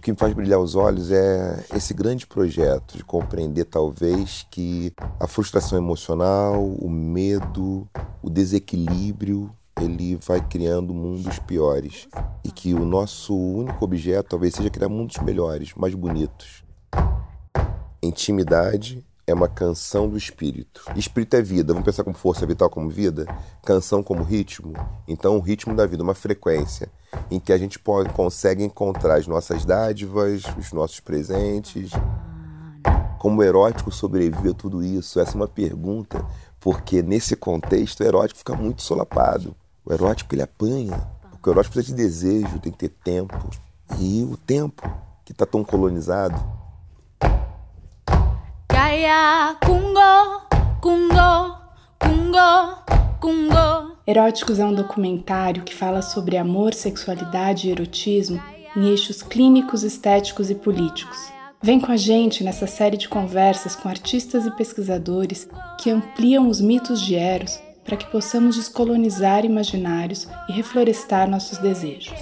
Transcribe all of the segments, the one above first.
O que me faz brilhar os olhos é esse grande projeto de compreender, talvez, que a frustração emocional, o medo, o desequilíbrio, ele vai criando mundos piores. E que o nosso único objeto talvez seja criar mundos melhores, mais bonitos. Intimidade é uma canção do espírito. Espírito é vida. Vamos pensar como força vital como vida? Canção como ritmo? Então, o ritmo da vida, uma frequência em que a gente pode, consegue encontrar as nossas dádivas, os nossos presentes. Como o erótico sobrevive a tudo isso? Essa é uma pergunta, porque nesse contexto o erótico fica muito solapado. O erótico ele apanha, porque o erótico precisa de desejo, tem que ter tempo. E o tempo, que está tão colonizado, Eróticos é um documentário que fala sobre amor, sexualidade e erotismo em eixos clínicos, estéticos e políticos. Vem com a gente nessa série de conversas com artistas e pesquisadores que ampliam os mitos de Eros para que possamos descolonizar imaginários e reflorestar nossos desejos.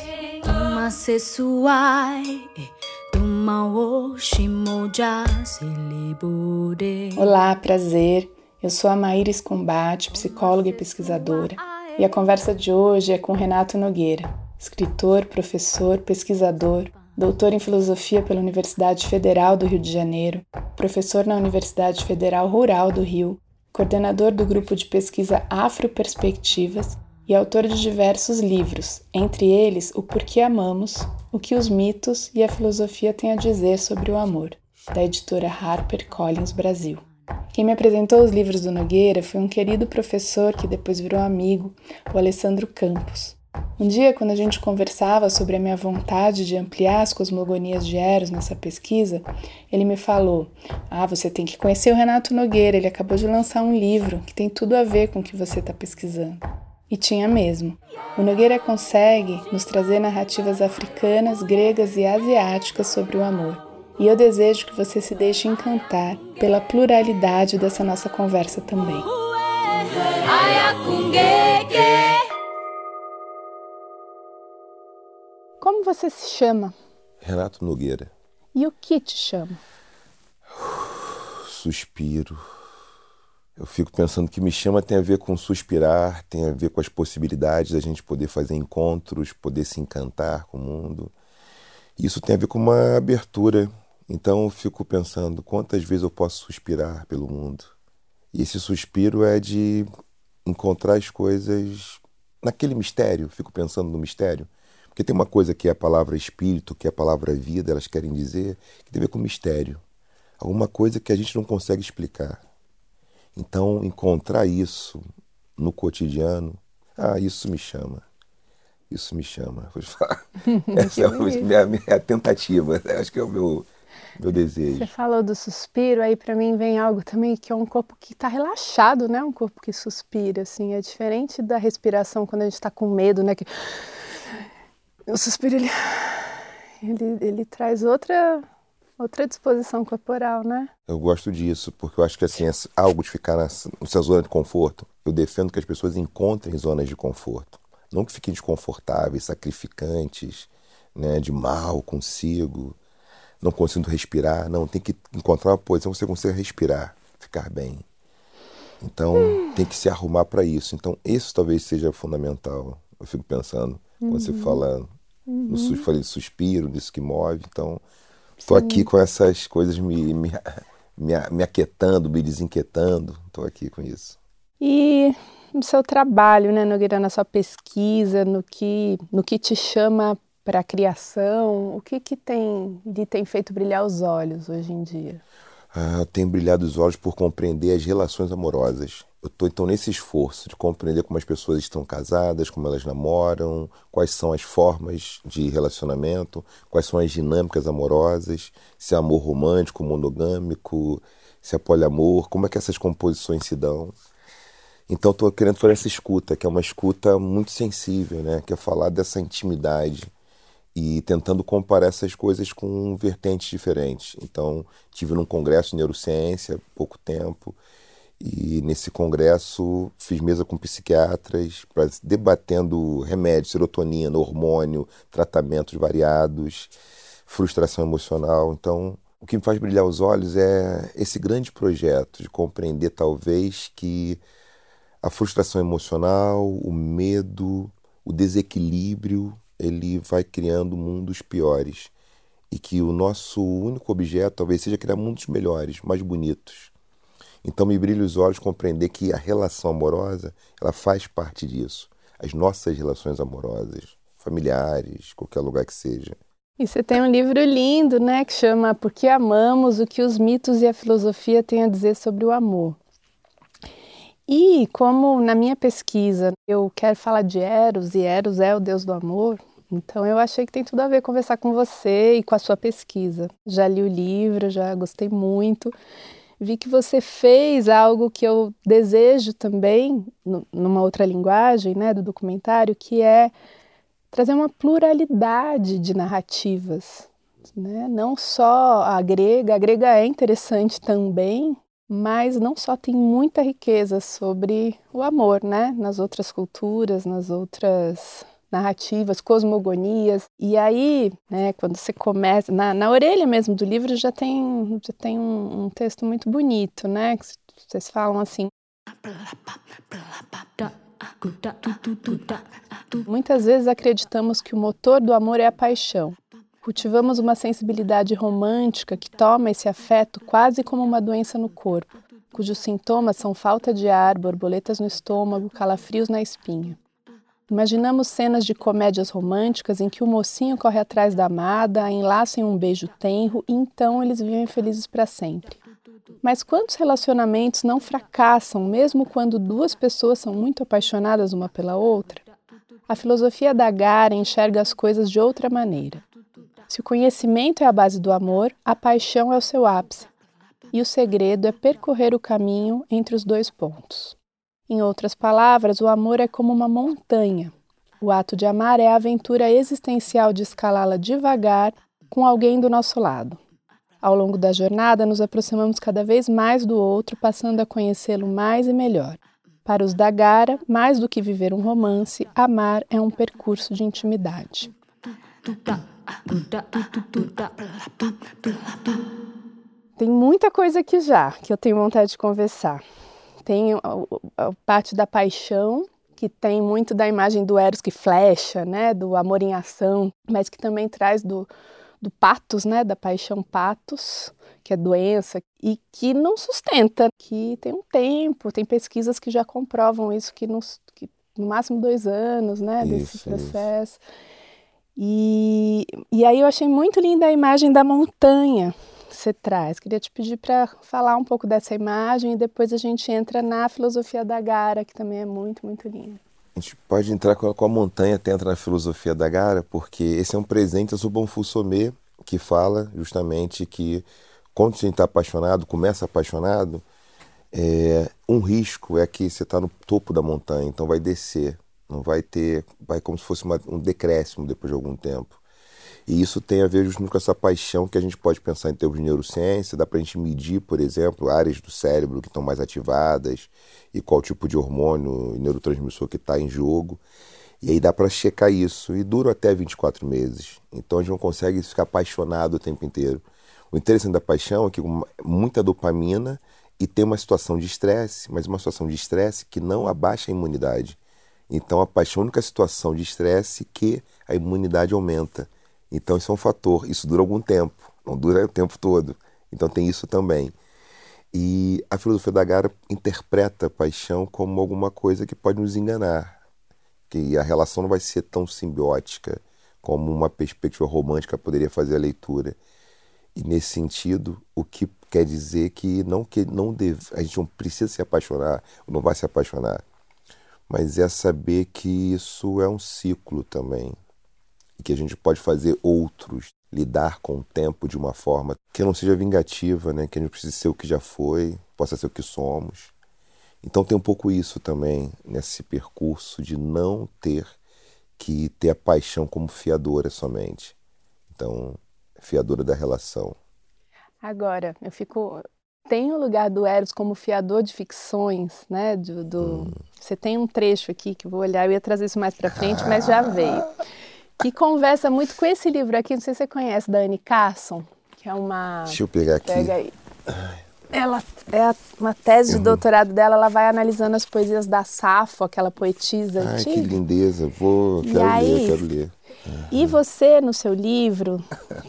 Olá, prazer. Eu sou a Maíris Combate, psicóloga e pesquisadora, e a conversa de hoje é com Renato Nogueira, escritor, professor, pesquisador, doutor em filosofia pela Universidade Federal do Rio de Janeiro, professor na Universidade Federal Rural do Rio, coordenador do grupo de pesquisa Afroperspectivas e autor de diversos livros, entre eles O Porquê Amamos, O que os mitos e a filosofia têm a dizer sobre o amor, da editora Harper Collins Brasil. Quem me apresentou os livros do Nogueira foi um querido professor que depois virou amigo, o Alessandro Campos. Um dia, quando a gente conversava sobre a minha vontade de ampliar as cosmogonias de Eros nessa pesquisa, ele me falou: Ah, você tem que conhecer o Renato Nogueira, ele acabou de lançar um livro que tem tudo a ver com o que você está pesquisando. E tinha mesmo. O Nogueira consegue nos trazer narrativas africanas, gregas e asiáticas sobre o amor. E eu desejo que você se deixe encantar pela pluralidade dessa nossa conversa também. Como você se chama? Renato Nogueira. E o que te chama? Suspiro eu fico pensando que me chama tem a ver com suspirar, tem a ver com as possibilidades da gente poder fazer encontros, poder se encantar com o mundo. Isso tem a ver com uma abertura. Então eu fico pensando quantas vezes eu posso suspirar pelo mundo. E esse suspiro é de encontrar as coisas naquele mistério. Fico pensando no mistério. Porque tem uma coisa que é a palavra espírito, que é a palavra vida, elas querem dizer, que tem a ver com mistério. Alguma coisa que a gente não consegue explicar. Então, encontrar isso no cotidiano, ah, isso me chama. Isso me chama. Vou falar. Essa é a minha, minha tentativa. Acho que é o meu, meu desejo. Você falou do suspiro, aí para mim vem algo também que é um corpo que está relaxado, né? Um corpo que suspira, assim. É diferente da respiração quando a gente está com medo, né? Que... O suspiro, ele, ele, ele traz outra Outra disposição corporal, né? Eu gosto disso, porque eu acho que assim, é algo de ficar nessa, nessa zona de conforto. Eu defendo que as pessoas encontrem zonas de conforto. Não que fiquem desconfortáveis, sacrificantes, né, de mal consigo, não conseguindo respirar. Não, tem que encontrar uma posição que você consiga respirar, ficar bem. Então, hum. tem que se arrumar para isso. Então, isso talvez seja fundamental. Eu fico pensando, quando uhum. você fala, uhum. no, falei suspiro, disso que move. Então, Estou aqui com essas coisas me, me, me, me aquietando, me desinquietando. Estou aqui com isso. E no seu trabalho, né, Nogueira, na sua pesquisa, no que, no que te chama para a criação, o que, que tem, lhe tem feito brilhar os olhos hoje em dia? Ah, tem brilhado os olhos por compreender as relações amorosas. Eu estou então nesse esforço de compreender como as pessoas estão casadas, como elas namoram, quais são as formas de relacionamento, quais são as dinâmicas amorosas, se é amor romântico, monogâmico, se é poliamor, como é que essas composições se dão. Então estou querendo fazer essa escuta, que é uma escuta muito sensível, né? que é falar dessa intimidade e tentando comparar essas coisas com vertentes diferentes. Então, tive num congresso de neurociência há pouco tempo e nesse congresso fiz mesa com psiquiatras para debatendo remédios, serotonina, hormônio, tratamentos variados, frustração emocional. Então, o que me faz brilhar os olhos é esse grande projeto de compreender, talvez, que a frustração emocional, o medo, o desequilíbrio, ele vai criando mundos piores. E que o nosso único objeto talvez seja criar mundos melhores, mais bonitos. Então me brilha os olhos compreender que a relação amorosa, ela faz parte disso. As nossas relações amorosas, familiares, qualquer lugar que seja. E você tem um livro lindo, né, que chama Por que amamos? O que os mitos e a filosofia têm a dizer sobre o amor. E como na minha pesquisa eu quero falar de Eros e Eros é o deus do amor, então eu achei que tem tudo a ver conversar com você e com a sua pesquisa. Já li o livro, já gostei muito. Vi que você fez algo que eu desejo também, numa outra linguagem, né, do documentário, que é trazer uma pluralidade de narrativas, né? Não só a grega, a grega é interessante também, mas não só tem muita riqueza sobre o amor, né? Nas outras culturas, nas outras narrativas, cosmogonias. E aí, né, quando você começa, na, na orelha mesmo do livro já tem, já tem um, um texto muito bonito, né? Que vocês falam assim. Muitas vezes acreditamos que o motor do amor é a paixão. Cultivamos uma sensibilidade romântica que toma esse afeto quase como uma doença no corpo, cujos sintomas são falta de ar, borboletas no estômago, calafrios na espinha. Imaginamos cenas de comédias românticas em que o mocinho corre atrás da amada, a enlaça em um beijo tenro e então eles vivem felizes para sempre. Mas quantos relacionamentos não fracassam mesmo quando duas pessoas são muito apaixonadas uma pela outra? A filosofia da Gara enxerga as coisas de outra maneira. Se o conhecimento é a base do amor, a paixão é o seu ápice. E o segredo é percorrer o caminho entre os dois pontos. Em outras palavras, o amor é como uma montanha. O ato de amar é a aventura existencial de escalá-la devagar com alguém do nosso lado. Ao longo da jornada, nos aproximamos cada vez mais do outro, passando a conhecê-lo mais e melhor. Para os da Gara, mais do que viver um romance, amar é um percurso de intimidade. Tem muita coisa aqui já que eu tenho vontade de conversar tem a, parte da paixão, que tem muito da imagem do Eros que flecha, né, do amor em ação, mas que também traz do, do patos, né, da paixão patos, que é doença e que não sustenta, que tem um tempo, tem pesquisas que já comprovam isso, que, nos, que no máximo dois anos, né, desse isso, processo. Isso. E, e aí eu achei muito linda a imagem da montanha, você traz. Queria te pedir para falar um pouco dessa imagem e depois a gente entra na filosofia da Gara, que também é muito, muito linda. A gente pode entrar com a, com a montanha, até entrar na filosofia da Gara, porque esse é um presente a Subon Fussomé, que fala justamente que quando gente está apaixonado, começa apaixonado, é, um risco é que você está no topo da montanha, então vai descer, não vai ter, vai como se fosse uma, um decréscimo depois de algum tempo. E isso tem a ver justamente com essa paixão que a gente pode pensar em termos de neurociência. Dá para a gente medir, por exemplo, áreas do cérebro que estão mais ativadas e qual tipo de hormônio e neurotransmissor que está em jogo. E aí dá para checar isso. E dura até 24 meses. Então a gente não consegue ficar apaixonado o tempo inteiro. O interessante da paixão é que muita dopamina e tem uma situação de estresse, mas uma situação de estresse que não abaixa a imunidade. Então a paixão é a única situação de estresse que a imunidade aumenta. Então isso é um fator. Isso dura algum tempo, não dura o tempo todo. Então tem isso também. E a filosofia da Gara interpreta a paixão como alguma coisa que pode nos enganar, que a relação não vai ser tão simbiótica como uma perspectiva romântica poderia fazer a leitura. E nesse sentido, o que quer dizer que não que não deve, a gente não precisa se apaixonar, não vai se apaixonar, mas é saber que isso é um ciclo também e que a gente pode fazer outros, lidar com o tempo de uma forma que não seja vingativa, né? que a gente precise ser o que já foi, possa ser o que somos. Então tem um pouco isso também nesse percurso de não ter que ter a paixão como fiadora somente. Então, fiadora da relação. Agora, eu fico tem o lugar do Eros como fiador de ficções, né? Do, do... Hum. Você tem um trecho aqui que eu vou olhar, eu ia trazer isso mais para frente, mas já veio que conversa muito com esse livro aqui, não sei se você conhece, da Anne Carson, que é uma... Deixa eu pegar aqui. Pega aí. Ela é uma tese de uhum. doutorado dela, ela vai analisando as poesias da Safo, aquela poetisa Ai, antiga. que lindeza. Vou, quero aí, ler, quero ler. E você, no seu livro,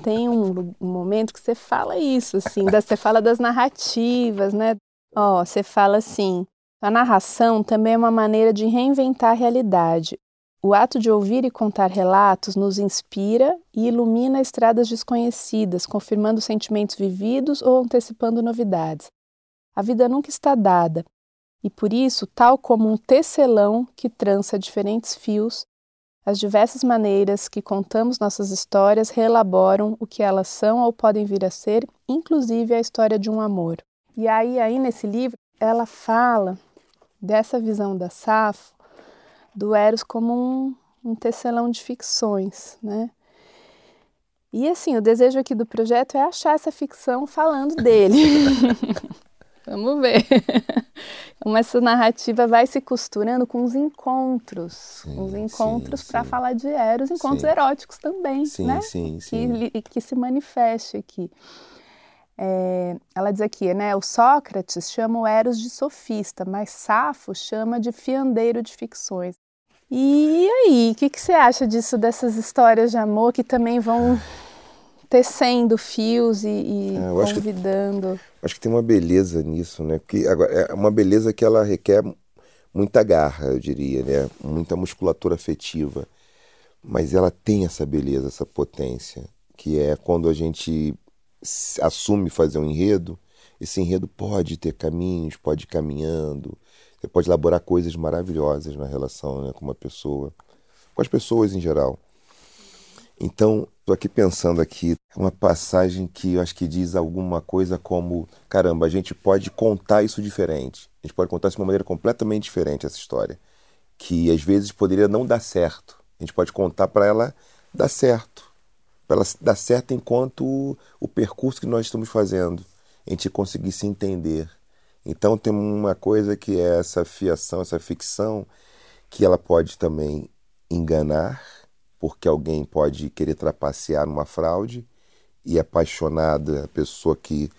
tem um, um, momento que você fala isso, assim, da, você fala das narrativas, né? Ó, você fala assim, a narração também é uma maneira de reinventar a realidade. O ato de ouvir e contar relatos nos inspira e ilumina estradas desconhecidas, confirmando sentimentos vividos ou antecipando novidades. A vida nunca está dada, e por isso, tal como um tecelão que trança diferentes fios, as diversas maneiras que contamos nossas histórias reelaboram o que elas são ou podem vir a ser, inclusive a história de um amor. E aí, aí nesse livro, ela fala dessa visão da Safo do Eros como um, um tecelão de ficções, né? E assim, o desejo aqui do projeto é achar essa ficção falando dele. Vamos ver como essa narrativa vai se costurando com os encontros, sim, os encontros para falar de Eros, encontros sim. eróticos também, sim, né? Sim, sim. Que, que se manifeste aqui. É, ela diz aqui, né? O Sócrates chama o Eros de sofista, mas Safo chama de fiandeiro de ficções. E aí, o que, que você acha disso, dessas histórias de amor que também vão tecendo fios e, e é, convidando? Acho que, acho que, tem uma beleza nisso, né? Porque agora, é uma beleza que ela requer muita garra, eu diria, né? Muita musculatura afetiva. Mas ela tem essa beleza, essa potência, que é quando a gente assume fazer um enredo, esse enredo pode ter caminhos, pode ir caminhando, você pode elaborar coisas maravilhosas na relação né, com uma pessoa, com as pessoas em geral. Então, estou aqui pensando aqui uma passagem que eu acho que diz alguma coisa como: caramba, a gente pode contar isso diferente. A gente pode contar isso de uma maneira completamente diferente, essa história. Que às vezes poderia não dar certo. A gente pode contar para ela dar certo. Para ela dar certo enquanto o, o percurso que nós estamos fazendo. A gente conseguir se entender. Então tem uma coisa que é essa fiação, essa ficção, que ela pode também enganar, porque alguém pode querer trapacear numa fraude e apaixonada, a pessoa que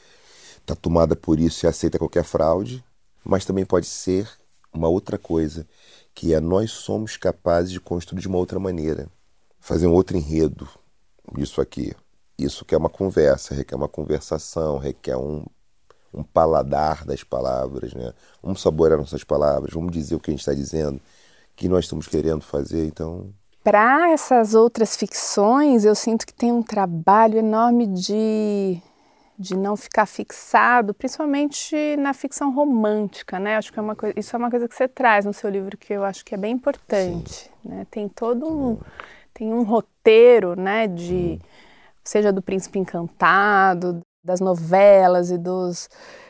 está tomada por isso e aceita qualquer fraude, mas também pode ser uma outra coisa, que é nós somos capazes de construir de uma outra maneira, fazer um outro enredo disso aqui. Isso quer uma conversa, requer uma conversação, requer um um paladar das palavras, né? Vamos saborear nossas palavras, vamos dizer o que a gente está dizendo, o que nós estamos querendo fazer, então... Para essas outras ficções, eu sinto que tem um trabalho enorme de, de não ficar fixado, principalmente na ficção romântica, né? Acho que é uma coisa, isso é uma coisa que você traz no seu livro que eu acho que é bem importante, né? Tem todo um, tem um roteiro, né? De seja do Príncipe Encantado, das novelas e dos,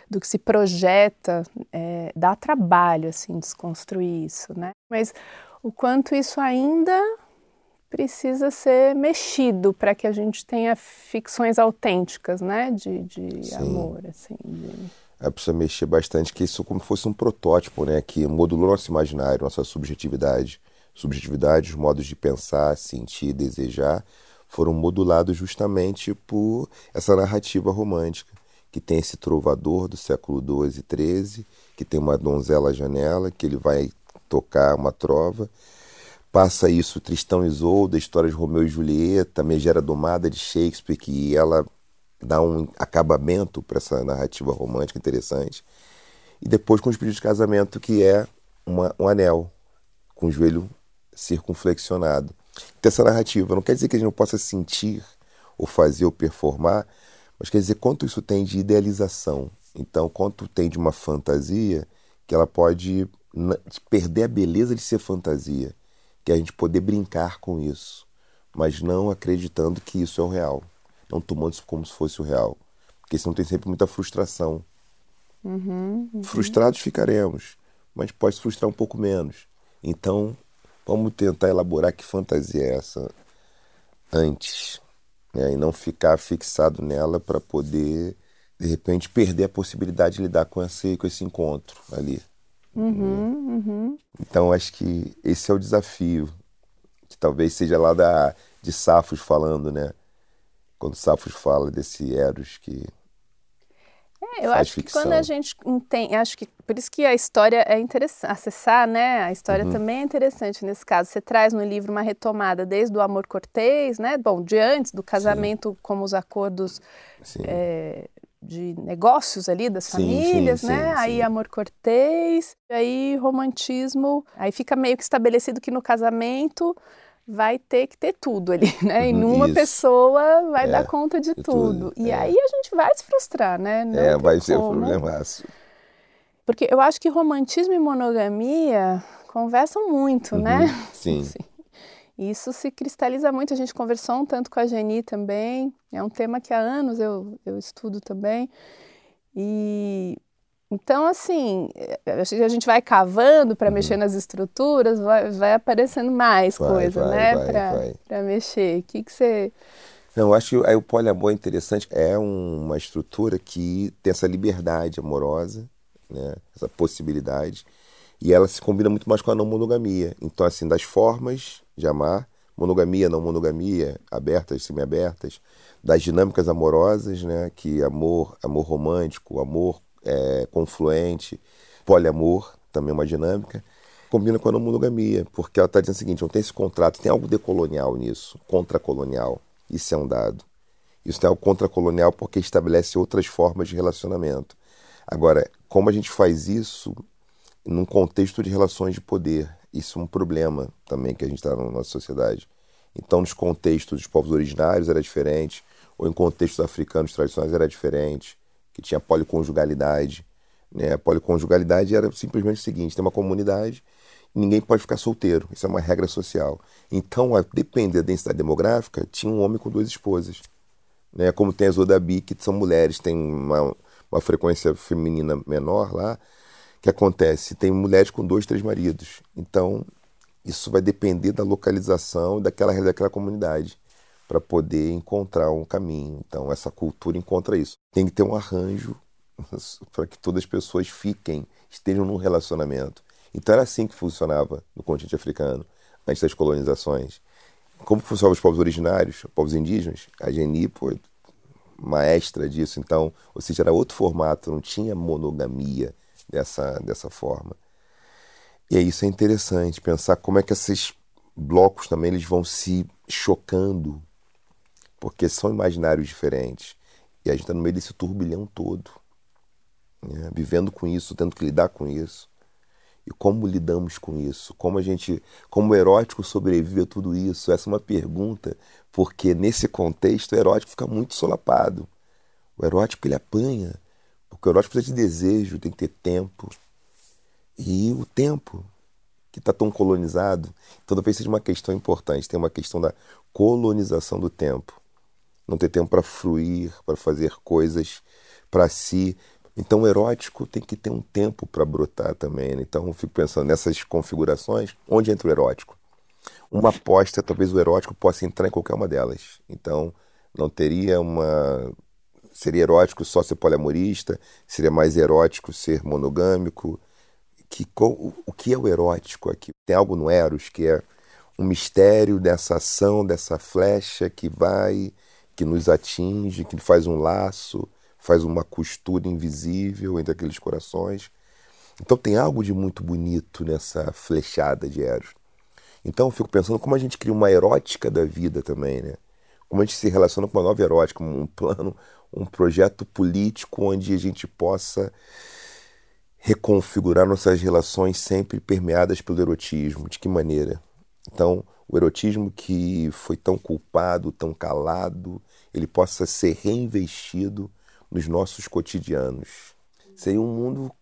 do que se projeta, é, dá trabalho, assim, desconstruir isso, né? Mas o quanto isso ainda precisa ser mexido para que a gente tenha ficções autênticas, né, de, de amor, assim. De... É, precisa mexer bastante, que isso como fosse um protótipo, né, que modulou nosso imaginário, nossa subjetividade, subjetividade, os modos de pensar, sentir, desejar, foram modulados justamente por essa narrativa romântica, que tem esse trovador do século XII e XIII, que tem uma donzela à janela, que ele vai tocar uma trova. Passa isso Tristão e Isolda, história de Romeu e Julieta, Megera Domada de Shakespeare, que ela dá um acabamento para essa narrativa romântica interessante. E depois com os pedidos de casamento, que é uma, um anel com o joelho circunflexionado dessa narrativa. Não quer dizer que a gente não possa sentir, ou fazer, ou performar, mas quer dizer quanto isso tem de idealização. Então, quanto tem de uma fantasia que ela pode perder a beleza de ser fantasia, que é a gente poder brincar com isso, mas não acreditando que isso é o real, não tomando isso como se fosse o real, porque senão tem sempre muita frustração. Uhum, uhum. Frustrados ficaremos, mas pode se frustrar um pouco menos. Então, Vamos tentar elaborar que fantasia é essa antes, né? e não ficar fixado nela para poder, de repente, perder a possibilidade de lidar com esse, com esse encontro ali. Uhum, uhum. Então, acho que esse é o desafio, que talvez seja lá da de Safos falando, né? Quando Safos fala desse Eros que é, eu acho ficção. que quando a gente entende, acho que por isso que a história é interessante, acessar, né? A história uhum. também é interessante nesse caso. Você traz no livro uma retomada desde o amor cortês, né? Bom, de antes do casamento, Sim. como os acordos é, de negócios ali das sim, famílias, sim, né? Sim, aí amor cortês, aí romantismo, aí fica meio que estabelecido que no casamento vai ter que ter tudo ali, né? E uhum, numa Isso. pessoa vai é, dar conta de, de tudo. tudo. E é. aí a gente vai se frustrar, né? Não é, vai ser um problemaço. Porque eu acho que romantismo e monogamia conversam muito, né? uhum, né? Sim. Sim. Isso se cristaliza muito. A gente conversou um tanto com a Geni também. É um tema que há anos eu, eu estudo também. E então, assim, a gente vai cavando para uhum. mexer nas estruturas, vai, vai aparecendo mais vai, coisa, vai, né? Para mexer. O que, que você. Não, eu acho que aí o poliamor é interessante. É uma estrutura que tem essa liberdade amorosa, né? essa possibilidade. E ela se combina muito mais com a não monogamia. Então, assim, das formas de amar, monogamia, não monogamia, abertas, semi-abertas, das dinâmicas amorosas, né? Que amor, amor romântico, amor é, confluente, poliamor, também uma dinâmica, combina com a não monogamia, porque ela está dizendo o seguinte: não tem esse contrato, tem algo decolonial nisso, contracolonial. Isso é um dado. Isso tem algo contracolonial porque estabelece outras formas de relacionamento. Agora, como a gente faz isso num contexto de relações de poder? Isso é um problema também que a gente está na nossa sociedade. Então, nos contextos dos povos originários era diferente, ou em contextos africanos tradicionais era diferente, que tinha policonjugalidade. Né? A policonjugalidade era simplesmente o seguinte: tem uma comunidade ninguém pode ficar solteiro, isso é uma regra social. Então, a da densidade demográfica, tinha um homem com duas esposas. Né? Como tem as Odabi, que são mulheres, tem uma, uma frequência feminina menor lá, que acontece? Tem mulheres com dois, três maridos. Então, isso vai depender da localização daquela, daquela comunidade para poder encontrar um caminho. Então, essa cultura encontra isso. Tem que ter um arranjo para que todas as pessoas fiquem, estejam num relacionamento. Então, era assim que funcionava no continente africano, antes das colonizações. Como funcionavam os povos originários, os povos indígenas? A Geni, pô, maestra disso. Então, ou seja, era outro formato, não tinha monogamia dessa, dessa forma. E isso é interessante, pensar como é que esses blocos também eles vão se chocando, porque são imaginários diferentes. E a gente está no meio desse turbilhão todo, né? vivendo com isso, tendo que lidar com isso. E como lidamos com isso? Como a gente, como o erótico sobrevive a tudo isso? Essa é uma pergunta, porque nesse contexto o erótico fica muito solapado. O erótico ele apanha, porque o erótico precisa de desejo, tem que ter tempo. E o tempo, que está tão colonizado, então talvez seja uma questão importante. Tem uma questão da colonização do tempo. Não ter tempo para fruir, para fazer coisas para si. Então o erótico tem que ter um tempo para brotar também. Né? Então eu fico pensando nessas configurações, onde entra o erótico? Uma aposta, talvez o erótico possa entrar em qualquer uma delas. Então não teria uma seria erótico só ser poliamorista, seria mais erótico ser monogâmico. Que, o que é o erótico aqui? Tem algo no Eros que é um mistério dessa ação, dessa flecha que vai, que nos atinge, que faz um laço, faz uma costura invisível entre aqueles corações. Então tem algo de muito bonito nessa flechada de Eros. Então eu fico pensando como a gente cria uma erótica da vida também, né? Como a gente se relaciona com uma nova erótica, um plano, um projeto político onde a gente possa reconfigurar nossas relações sempre permeadas pelo erotismo. De que maneira? Então, o erotismo que foi tão culpado, tão calado, ele possa ser reinvestido nos nossos cotidianos. Seria um mundo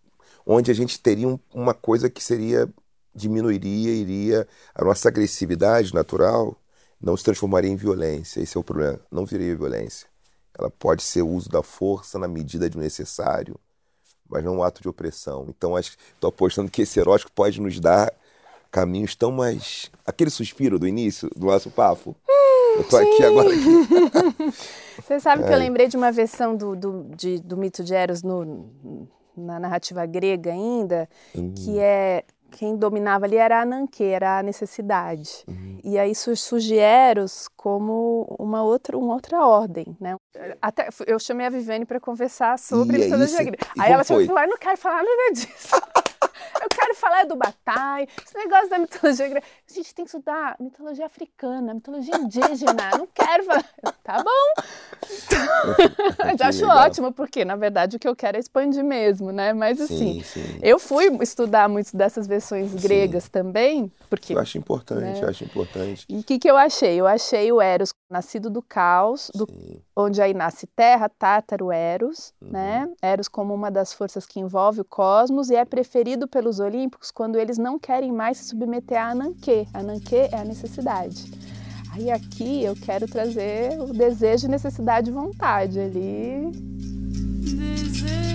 onde a gente teria uma coisa que seria diminuiria, iria a nossa agressividade natural não se transformaria em violência. Esse é o problema. Não viria violência. Ela pode ser o uso da força na medida do necessário, mas não um ato de opressão. Então, estou apostando que esse erótico pode nos dar caminhos tão mais. Aquele suspiro do início do nosso papo. eu tô aqui agora. Aqui. Você sabe é. que eu é. lembrei de uma versão do, do, de, do mito de Eros no, na narrativa grega ainda, hum. que é quem dominava ali era a Ananke, era a necessidade. Uhum. E aí surge Eros como uma outra, uma outra ordem, né? Até, eu chamei a Viviane para conversar sobre e mitologia grega. Aí ela foi falar, não quero falar nada disso. eu quero falar do Batai, esse negócio da mitologia grega. A gente tem que estudar mitologia africana, mitologia indígena. Não quero falar. Tá bom. Então, acho legal. ótimo, porque na verdade o que eu quero é expandir mesmo, né? Mas assim, sim, sim. eu fui estudar muitas dessas versões gregas sim. também, porque. Eu acho importante, né? eu acho importante. E o que, que eu achei? Eu achei o Eros nascido do caos, do, onde aí nasce Terra, Tártaro, Eros, uhum. né? Eros como uma das forças que envolve o cosmos e é preferido pelos olímpicos quando eles não querem mais se submeter a Ananke. É a necessidade. Aí aqui eu quero trazer o desejo, necessidade e vontade ali. Desejo.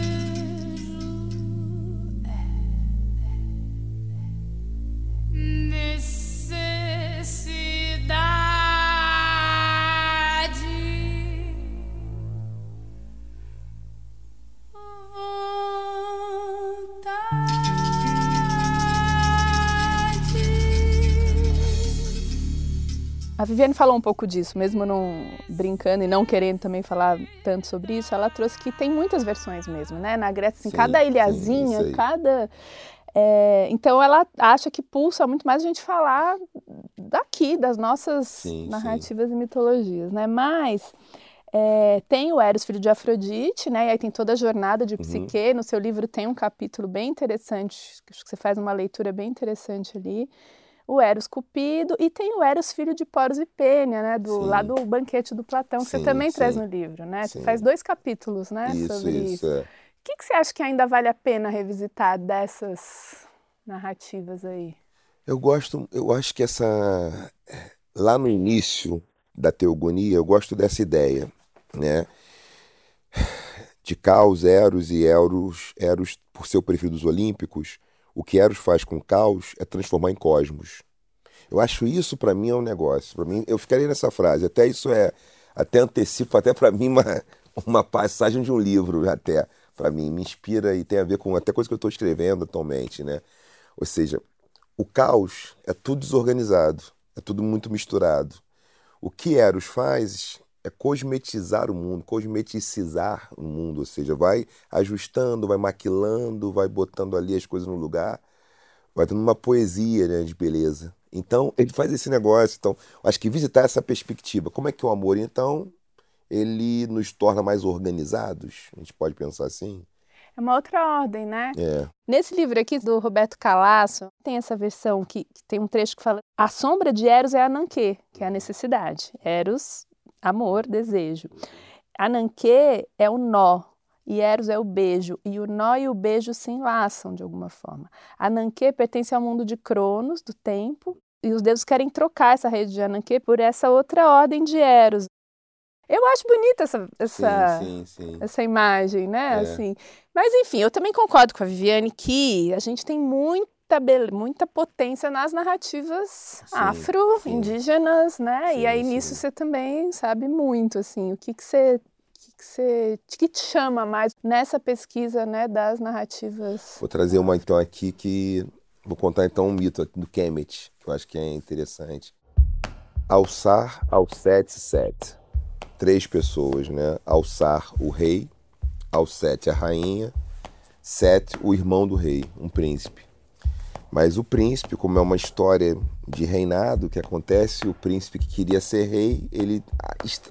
A Viviane falou um pouco disso, mesmo não brincando e não querendo também falar tanto sobre isso, ela trouxe que tem muitas versões mesmo, né? Na Grécia, assim, sim, cada ilhazinha, sim, cada. É, então ela acha que pulsa muito mais a gente falar daqui, das nossas sim, narrativas e mitologias, né? Mas é, tem o Eros, filho de Afrodite, né? E aí tem toda a jornada de uhum. Psique. Uhum. No seu livro tem um capítulo bem interessante, acho que você faz uma leitura bem interessante ali o Eros Cupido e tem o Eros filho de Poros e Pênia, né, do sim. lá do banquete do Platão, que sim, você também sim. traz no livro, né? Você faz dois capítulos, né, isso, sobre isso. isso. É. O que, que você acha que ainda vale a pena revisitar dessas narrativas aí? Eu gosto, eu acho que essa lá no início da teogonia, eu gosto dessa ideia, né? De Caos, Eros e Eros, Eros por ser o preferido dos olímpicos, o que Eros faz com caos é transformar em cosmos. Eu acho isso para mim é um negócio. Para mim, eu ficaria nessa frase. Até isso é, até antecipo até para mim uma, uma passagem de um livro até para mim me inspira e tem a ver com até coisa que eu estou escrevendo atualmente, né? Ou seja, o caos é tudo desorganizado, é tudo muito misturado. O que Eros faz é cosmetizar o mundo, cosmeticizar o mundo, ou seja, vai ajustando, vai maquilando, vai botando ali as coisas no lugar, vai dando uma poesia né, de beleza. Então, ele faz esse negócio. Então, acho que visitar essa perspectiva, como é que o amor, então, ele nos torna mais organizados? A gente pode pensar assim? É uma outra ordem, né? É. Nesse livro aqui do Roberto Calasso, tem essa versão que, que, tem um trecho que fala: a sombra de Eros é a Nanquê, que é a necessidade. Eros amor, desejo. Ananke é o nó e Eros é o beijo, e o nó e o beijo se enlaçam de alguma forma. Ananke pertence ao mundo de Cronos, do tempo, e os deuses querem trocar essa rede de Ananke por essa outra ordem de Eros. Eu acho bonita essa, essa, sim, sim, sim. essa imagem, né? É. Assim. Mas, enfim, eu também concordo com a Viviane que a gente tem muito muita, muita potência nas narrativas afro-indígenas, né? Sim, e aí nisso você também sabe muito, assim, o que, que você que, que, você, que te chama mais nessa pesquisa né, das narrativas? Vou trazer uma então aqui que. Vou contar então um mito do Kemet, que eu acho que é interessante. Alçar ao sete sete. Três pessoas, né? Alçar, o rei. Alcete, a rainha. Sete, o irmão do rei, um príncipe. Mas o príncipe, como é uma história de reinado que acontece, o príncipe que queria ser rei, ele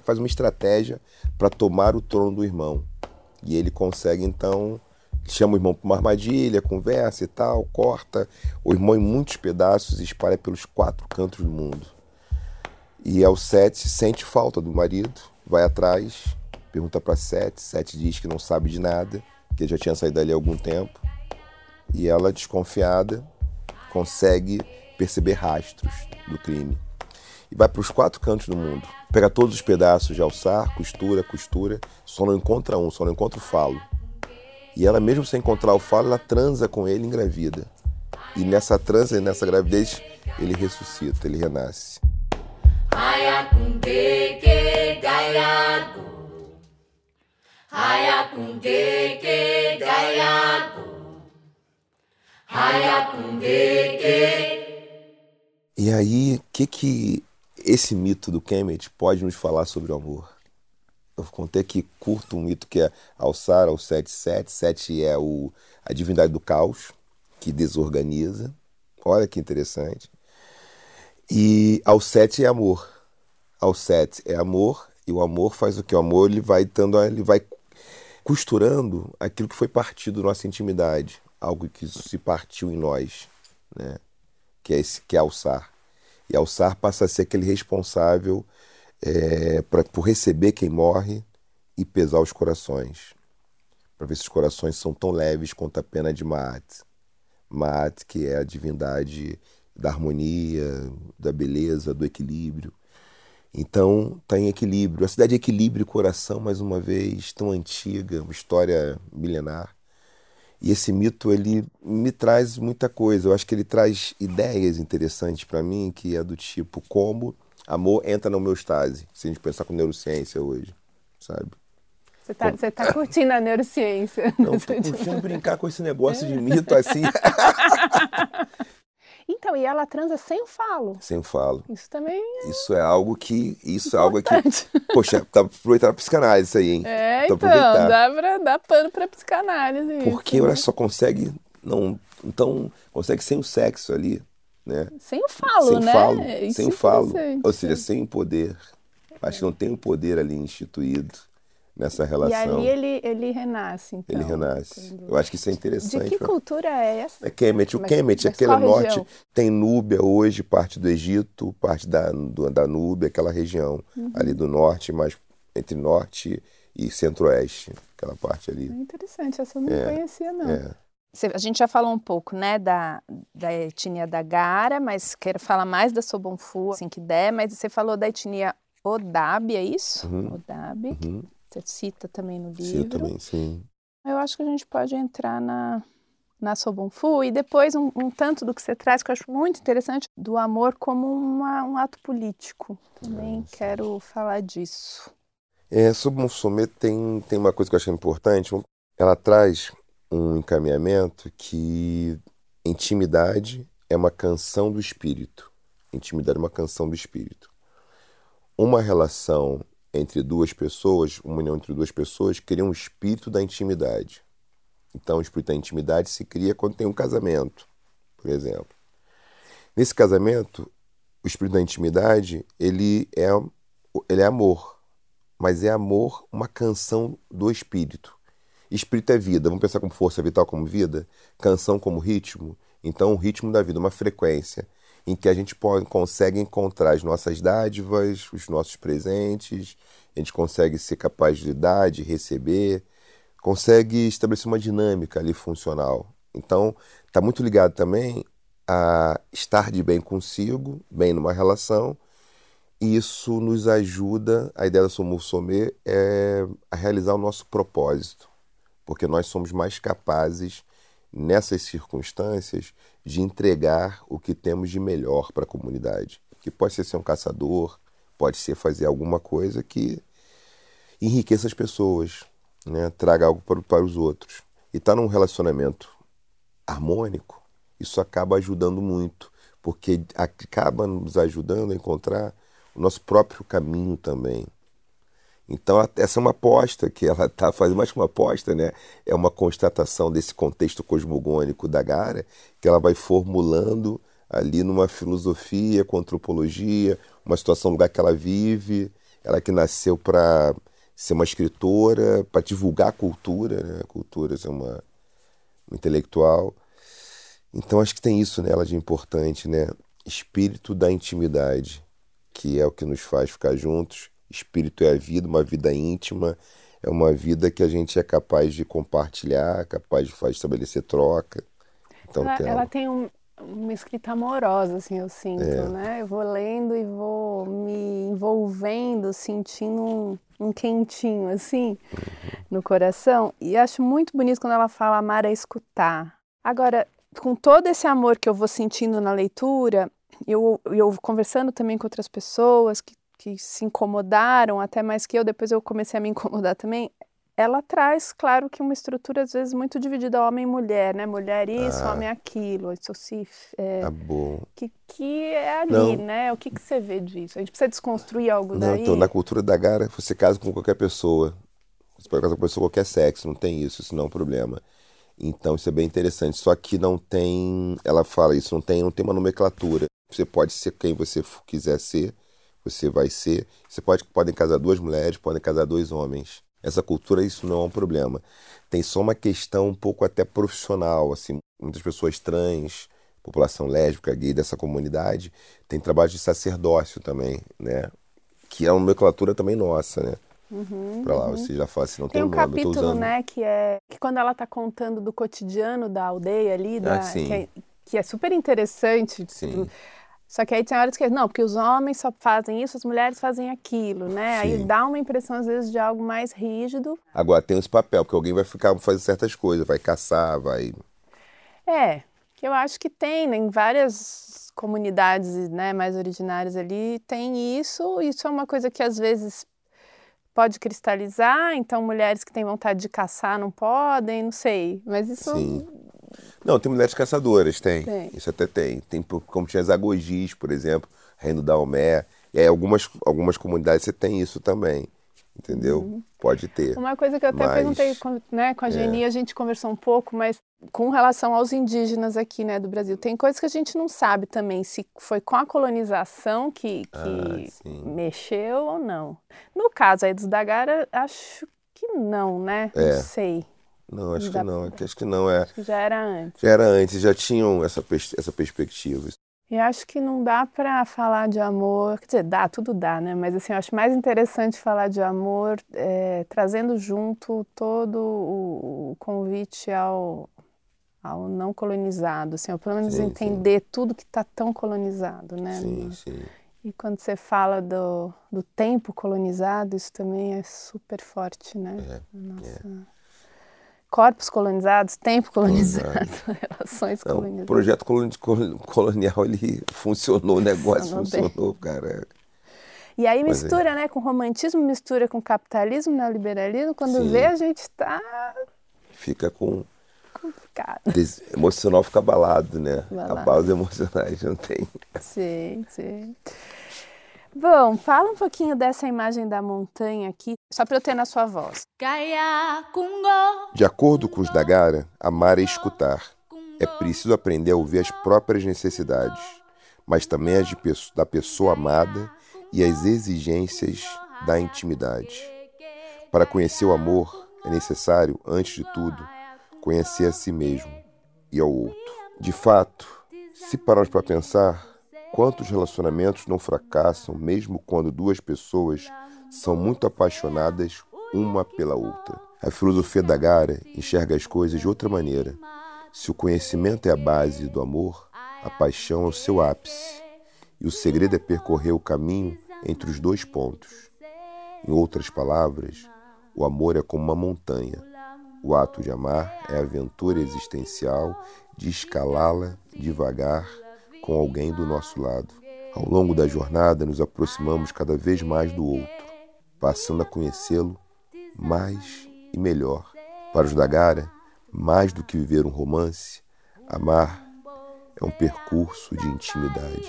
faz uma estratégia para tomar o trono do irmão. E ele consegue então chama o irmão para uma armadilha, conversa e tal, corta o irmão em muitos pedaços e espalha pelos quatro cantos do mundo. E ao Sete sente falta do marido, vai atrás, pergunta para Sete, Sete diz que não sabe de nada, que já tinha saído dali há algum tempo. E ela, desconfiada, consegue perceber rastros do crime. E vai para os quatro cantos do mundo. Pega todos os pedaços de alçar, costura, costura, só não encontra um, só não encontra o falo. E ela, mesmo sem encontrar o falo, ela transa com ele engravida. E nessa transa, nessa gravidez, ele ressuscita, ele renasce. E aí, o que, que esse mito do Kemet pode nos falar sobre o amor? Eu contei aqui curto um mito que é Alçar ao 77. Sete é o, a divindade do caos, que desorganiza. Olha que interessante. E ao sete é amor. Ao sete é amor, e o amor faz o que? O amor ele vai dando, ele vai costurando aquilo que foi partido da nossa intimidade, algo que se partiu em nós, né? que é esse que é alçar. E alçar passa a ser aquele responsável é, pra, por receber quem morre e pesar os corações, para ver se os corações são tão leves quanto a pena de Maat. Maat, que é a divindade da harmonia, da beleza, do equilíbrio. Então, está em equilíbrio. A cidade de equilíbrio e coração, mais uma vez, tão antiga, uma história milenar. E esse mito ele me traz muita coisa. Eu acho que ele traz ideias interessantes para mim, que é do tipo como amor entra na homeostase, se a gente pensar com neurociência hoje, sabe? Você está você tá curtindo a neurociência. Não, estou curtindo brincar com esse negócio de mito assim. Então, e ela transa sem o falo. Sem o falo. Isso também é... Isso é algo que... Isso Importante. é algo que... Poxa, dá pra aproveitar a psicanálise isso aí, hein? É, então, dá pra dar pano pra psicanálise Porque isso, ela né? só consegue... Não, então, consegue sem o sexo ali, né? Sem o falo, sem né? Falo, isso sem o falo. Ou seja, sem o poder. Acho que não tem o poder ali instituído nessa relação. E ali ele, ele renasce, então. Ele renasce. Quando... Eu acho que isso é interessante. De que cultura é essa? É Kemet. O mas, Kemet, aquele norte, região? tem Núbia hoje, parte do Egito, parte da, do, da Núbia, aquela região uhum. ali do norte, mas entre norte e centro-oeste, aquela parte ali. É interessante, essa eu não é, conhecia, não. É. A gente já falou um pouco, né, da, da etnia da Gara, mas quero falar mais da Sobonfu, assim que der, mas você falou da etnia Odabi, é isso? Uhum. Odabi. Uhum. Você cita também no livro. Cita também, sim. Eu acho que a gente pode entrar na, na Sobonfu e depois um, um, tanto do que você traz, que eu acho muito interessante, do amor como uma, um ato político. Também é, quero falar disso. É, Sobonfu tem, tem uma coisa que eu acho importante. Ela traz um encaminhamento que intimidade é uma canção do espírito. Intimidade é uma canção do espírito. Uma relação entre duas pessoas, uma união entre duas pessoas, cria um espírito da intimidade. Então, o espírito da intimidade se cria quando tem um casamento, por exemplo. Nesse casamento, o espírito da intimidade, ele é, ele é amor, mas é amor uma canção do espírito. Espírito é vida, vamos pensar como força vital como vida, canção como ritmo, então o ritmo da vida, uma frequência em que a gente pode, consegue encontrar as nossas dádivas, os nossos presentes, a gente consegue ser capaz de dar, de receber, consegue estabelecer uma dinâmica ali funcional. Então, está muito ligado também a estar de bem consigo, bem numa relação, e isso nos ajuda, a ideia da Somursomê é a realizar o nosso propósito, porque nós somos mais capazes nessas circunstâncias, de entregar o que temos de melhor para a comunidade. Que pode ser ser um caçador, pode ser fazer alguma coisa que enriqueça as pessoas, né? traga algo para, para os outros. E estar tá num relacionamento harmônico, isso acaba ajudando muito, porque acaba nos ajudando a encontrar o nosso próprio caminho também. Então, essa é uma aposta que ela está fazendo, mais que uma aposta, né? é uma constatação desse contexto cosmogônico da Gara, que ela vai formulando ali numa filosofia, com antropologia, uma situação, lugar que ela vive, ela que nasceu para ser uma escritora, para divulgar a cultura, né? a cultura ser uma, uma intelectual. Então, acho que tem isso nela de importante, né? Espírito da intimidade, que é o que nos faz ficar juntos Espírito é a vida, uma vida íntima, é uma vida que a gente é capaz de compartilhar, capaz de fazer, estabelecer troca. Então, ela, tem, ela tem um, uma escrita amorosa, assim, eu sinto, é. né? Eu vou lendo e vou me envolvendo, sentindo um, um quentinho, assim, uhum. no coração. E acho muito bonito quando ela fala amar é escutar. Agora, com todo esse amor que eu vou sentindo na leitura, eu, eu conversando também com outras pessoas que que se incomodaram até mais que eu, depois eu comecei a me incomodar também. ela traz, claro, que uma estrutura às vezes muito dividida homem e mulher, né? Mulher isso, ah. homem aquilo, isso se é, tá bom. Que, que é ali, não. né? O que, que você vê disso? A gente precisa desconstruir algo não, daí? Então, na cultura da Gara, você casa com qualquer pessoa. Você pode casar com pessoa qualquer sexo, não tem isso, isso não é um problema. Então isso é bem interessante. Só que não tem, ela fala isso, não tem, não tem uma nomenclatura. Você pode ser quem você quiser ser, você vai ser. Você pode podem casar duas mulheres, podem casar dois homens essa cultura isso não é um problema. Tem só uma questão um pouco até profissional, assim, muitas pessoas trans, população lésbica, gay dessa comunidade, tem trabalho de sacerdócio também, né? Que é uma nomenclatura também nossa, né? Uhum, pra lá, uhum. você já fala assim, não tem, tem um nome, capítulo, né, que é que quando ela tá contando do cotidiano da aldeia ali, da, ah, que, é, que, é, super interessante. Sim. Só que aí tem horas que não, porque os homens só fazem isso, as mulheres fazem aquilo, né? Sim. Aí dá uma impressão às vezes de algo mais rígido. Agora tem esse papel, porque alguém vai ficar fazer certas coisas, vai caçar, vai. É, que eu acho que tem, né? em várias comunidades, né, mais originárias ali, tem isso. Isso é uma coisa que às vezes pode cristalizar, então mulheres que têm vontade de caçar não podem, não sei. Mas isso Sim. Não, tem mulheres caçadoras, tem. tem. Isso até tem. Tem como tinha as agogis, por exemplo, Reino da Omé. E aí, algumas, algumas comunidades você tem isso também. Entendeu? Uhum. Pode ter. Uma coisa que eu até mas... perguntei com, né, com a Geni, é. a gente conversou um pouco, mas com relação aos indígenas aqui né, do Brasil, tem coisas que a gente não sabe também se foi com a colonização que, que ah, mexeu ou não. No caso aí dos Dagara, acho que não, né? É. Não sei. Não, acho que não. Acho que não é. Acho que já era antes. Já era antes, já tinham essa, essa perspectiva. E acho que não dá para falar de amor, quer dizer, dá, tudo dá, né? Mas assim, eu acho mais interessante falar de amor é, trazendo junto todo o, o, convite ao, ao não colonizado, assim, ou pelo menos sim, entender sim. tudo que está tão colonizado, né? Sim, sim. E quando você fala do, do tempo colonizado, isso também é super forte, né? É, Nossa. É corpos colonizados, tempo colonizado, relações Não, colonizadas. O projeto colonial ele funcionou, o negócio funcionou, funcionou cara. E aí Mas mistura, é. né, com romantismo, mistura com capitalismo, neoliberalismo, quando Sim. vê a gente está fica com complicado. Des... emocional fica abalado, né? Abalado. Abalos emocionais não tem. Sim, sim. Bom, fala um pouquinho dessa imagem da montanha aqui, só para eu ter na sua voz. De acordo com os Dagara, amar é escutar. É preciso aprender a ouvir as próprias necessidades, mas também as de, da pessoa amada e as exigências da intimidade. Para conhecer o amor, é necessário, antes de tudo, conhecer a si mesmo e ao outro. De fato, se pararmos para pensar, Quantos relacionamentos não fracassam mesmo quando duas pessoas são muito apaixonadas uma pela outra? A filosofia da Gara enxerga as coisas de outra maneira. Se o conhecimento é a base do amor, a paixão é o seu ápice. E o segredo é percorrer o caminho entre os dois pontos. Em outras palavras, o amor é como uma montanha. O ato de amar é a aventura existencial de escalá-la devagar com alguém do nosso lado. Ao longo da jornada, nos aproximamos cada vez mais do outro, passando a conhecê-lo mais e melhor. Para os Dagara, mais do que viver um romance, amar é um percurso de intimidade.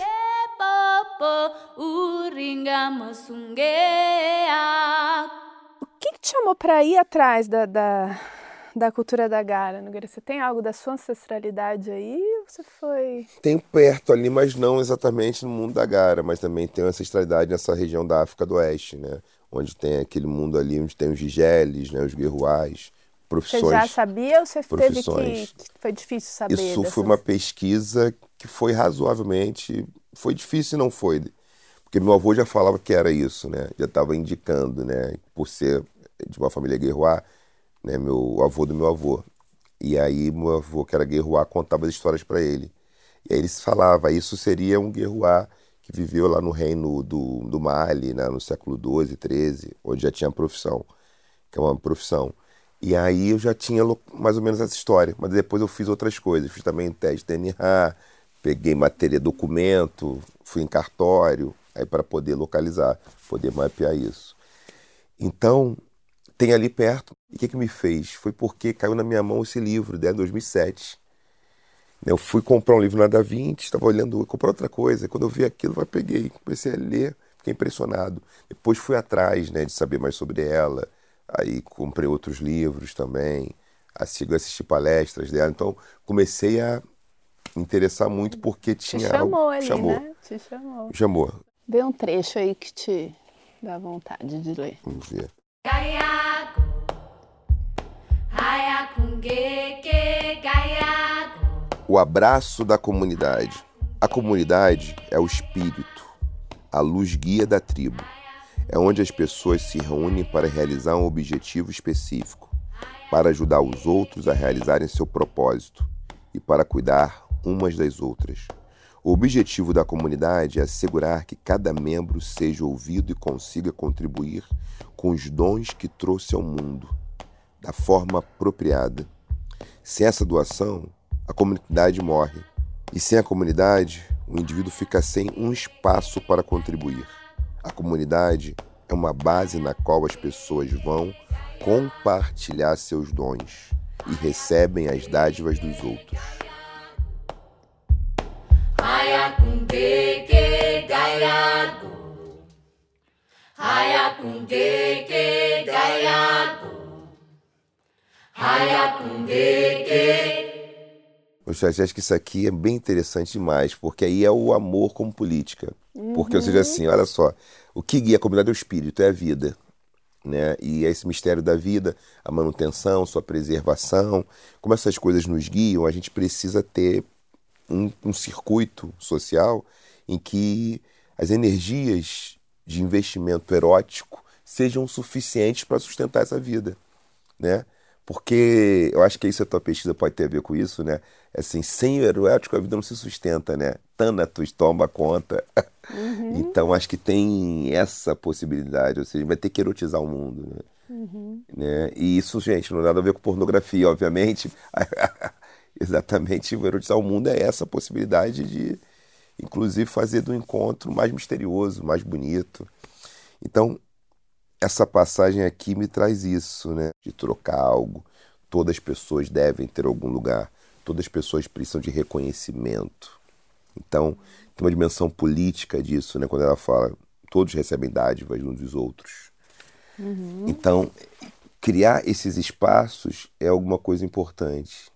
O que, te chamou para ir atrás da, da, da cultura da Gara, Nogueira? Você tem algo da sua ancestralidade aí ou você foi... Tem perto ali, mas não exatamente no mundo da Gara, mas também tem ancestralidade nessa região da África do Oeste, né? Onde tem aquele mundo ali onde tem os Gigeles, né? os guerruais, profissões... Você já sabia ou você teve que... que foi difícil saber? Isso dessas... foi uma pesquisa que foi razoavelmente... Foi difícil e não foi, porque meu avô já falava que era isso, né? Já estava indicando, né? Por ser de uma família guerruá, né, meu avô do meu avô. E aí meu avô, que era guerruá, contava as histórias para ele. E aí ele falava, isso seria um guerruá que viveu lá no reino do, do Mali, né, no século XII, XIII, onde já tinha profissão, que é uma profissão. E aí eu já tinha mais ou menos essa história, mas depois eu fiz outras coisas, fiz também teste de DNA, peguei matéria, documento, fui em cartório, aí para poder localizar, poder mapear isso. Então, tem ali perto. E o que, que me fez? Foi porque caiu na minha mão esse livro, né, em 2007. Eu fui comprar um livro na Da Vinci, estava olhando, eu comprar outra coisa. Quando eu vi aquilo, eu peguei, comecei a ler, fiquei impressionado. Depois fui atrás né, de saber mais sobre ela. Aí comprei outros livros também, assisti, assisti palestras dela. Então comecei a me interessar muito porque tinha. Te chamou algo, ali, chamou. né? Te chamou. Chamou. Vê um trecho aí que te dá vontade de ler. Vamos ver. O abraço da comunidade. A comunidade é o espírito, a luz guia da tribo. É onde as pessoas se reúnem para realizar um objetivo específico, para ajudar os outros a realizarem seu propósito e para cuidar umas das outras. O objetivo da comunidade é assegurar que cada membro seja ouvido e consiga contribuir com os dons que trouxe ao mundo, da forma apropriada. Sem essa doação, a comunidade morre. E sem a comunidade, o indivíduo fica sem um espaço para contribuir. A comunidade é uma base na qual as pessoas vão compartilhar seus dons e recebem as dádivas dos outros. Hayakundeke Gayago. Hayakundeke Gayago. Hayakundeke. Poxa, acho que isso aqui é bem interessante demais, porque aí é o amor como política. Uhum. Porque, ou seja, assim, olha só, o que guia a comunidade é o espírito, é a vida. Né? E é esse mistério da vida, a manutenção, sua preservação, como essas coisas nos guiam, a gente precisa ter um, um circuito social em que as energias de investimento erótico sejam suficientes para sustentar essa vida, né? Porque eu acho que isso a tua pesquisa pode ter a ver com isso, né? Assim, sem o erótico a vida não se sustenta, né? Thanatos toma conta. Uhum. Então acho que tem essa possibilidade, ou seja, vai ter que erotizar o mundo, né? Uhum. né? E isso, gente, não tem nada a ver com pornografia, obviamente. exatamente o erotizar o mundo é essa possibilidade de, inclusive, fazer do encontro mais misterioso, mais bonito. Então, essa passagem aqui me traz isso, né? De trocar algo. Todas as pessoas devem ter algum lugar. Todas as pessoas precisam de reconhecimento. Então, tem uma dimensão política disso, né? Quando ela fala, todos recebem dádivas uns dos outros. Uhum. Então, criar esses espaços é alguma coisa importante.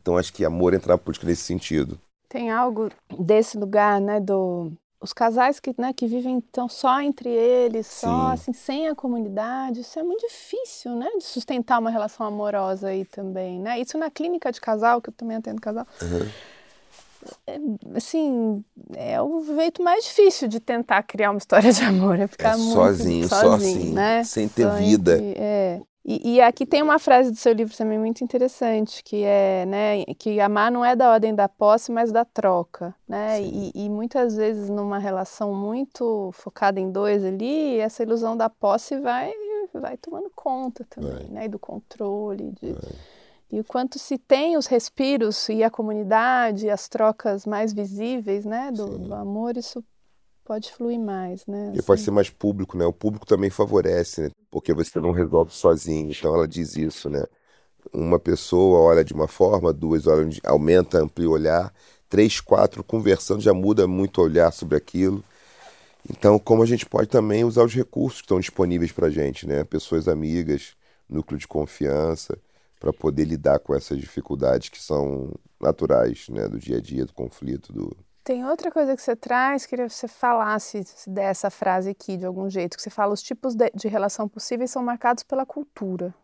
Então acho que amor entra na política nesse sentido. Tem algo desse lugar, né, do os casais que, né, que vivem então só entre eles, só assim, sem a comunidade, isso é muito difícil, né, de sustentar uma relação amorosa aí também, né? Isso na clínica de casal, que eu também atendo casal. Uhum. É, assim, é o jeito mais difícil de tentar criar uma história de amor, é ficar é muito sozinho, sozinho, só assim, né? sem ter só vida. Entre, é. E, e, aqui tem uma frase do seu livro também muito interessante, que é, né, que amar não é da ordem da posse, mas da troca, né? E, e, muitas vezes numa relação muito focada em dois ali, essa ilusão da posse vai vai tomando conta também, vai. né? E do controle, de, e o quanto se tem os respiros e a comunidade, as trocas mais visíveis, né, do, do amor, isso pode fluir mais, né? Assim. E pode ser mais público, né? O público também favorece, né? Porque você não resolve sozinho. Então ela diz isso, né? Uma pessoa olha de uma forma, duas olham, de... aumenta, amplia o olhar, três, quatro conversando já muda muito o olhar sobre aquilo. Então, como a gente pode também usar os recursos que estão disponíveis para a gente, né? Pessoas amigas, núcleo de confiança, para poder lidar com essas dificuldades que são naturais, né? Do dia a dia, do conflito, do, tem outra coisa que você traz, queria que você falasse dessa frase aqui de algum jeito, que você fala os tipos de, de relação possíveis são marcados pela cultura.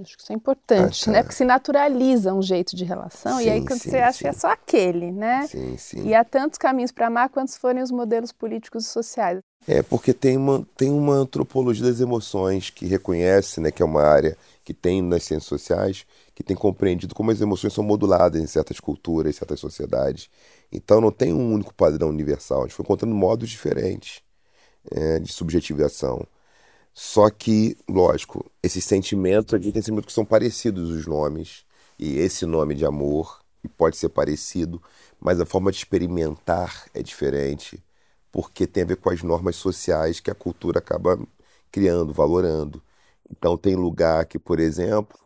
Acho que isso é importante, ah, tá. né? Porque se naturaliza um jeito de relação sim, e aí quando sim, você acha que é só aquele, né? Sim, sim. E há tantos caminhos para amar quantos forem os modelos políticos e sociais. É, porque tem uma, tem uma antropologia das emoções que reconhece, né, que é uma área que tem nas ciências sociais, que tem compreendido como as emoções são moduladas em certas culturas, em certas sociedades. Então não tem um único padrão universal, a gente foi encontrando modos diferentes é, de subjetivação. Só que, lógico, esses sentimentos aqui tem sentimentos que são parecidos os nomes, e esse nome de amor pode ser parecido, mas a forma de experimentar é diferente, porque tem a ver com as normas sociais que a cultura acaba criando, valorando. Então tem lugar que, por exemplo,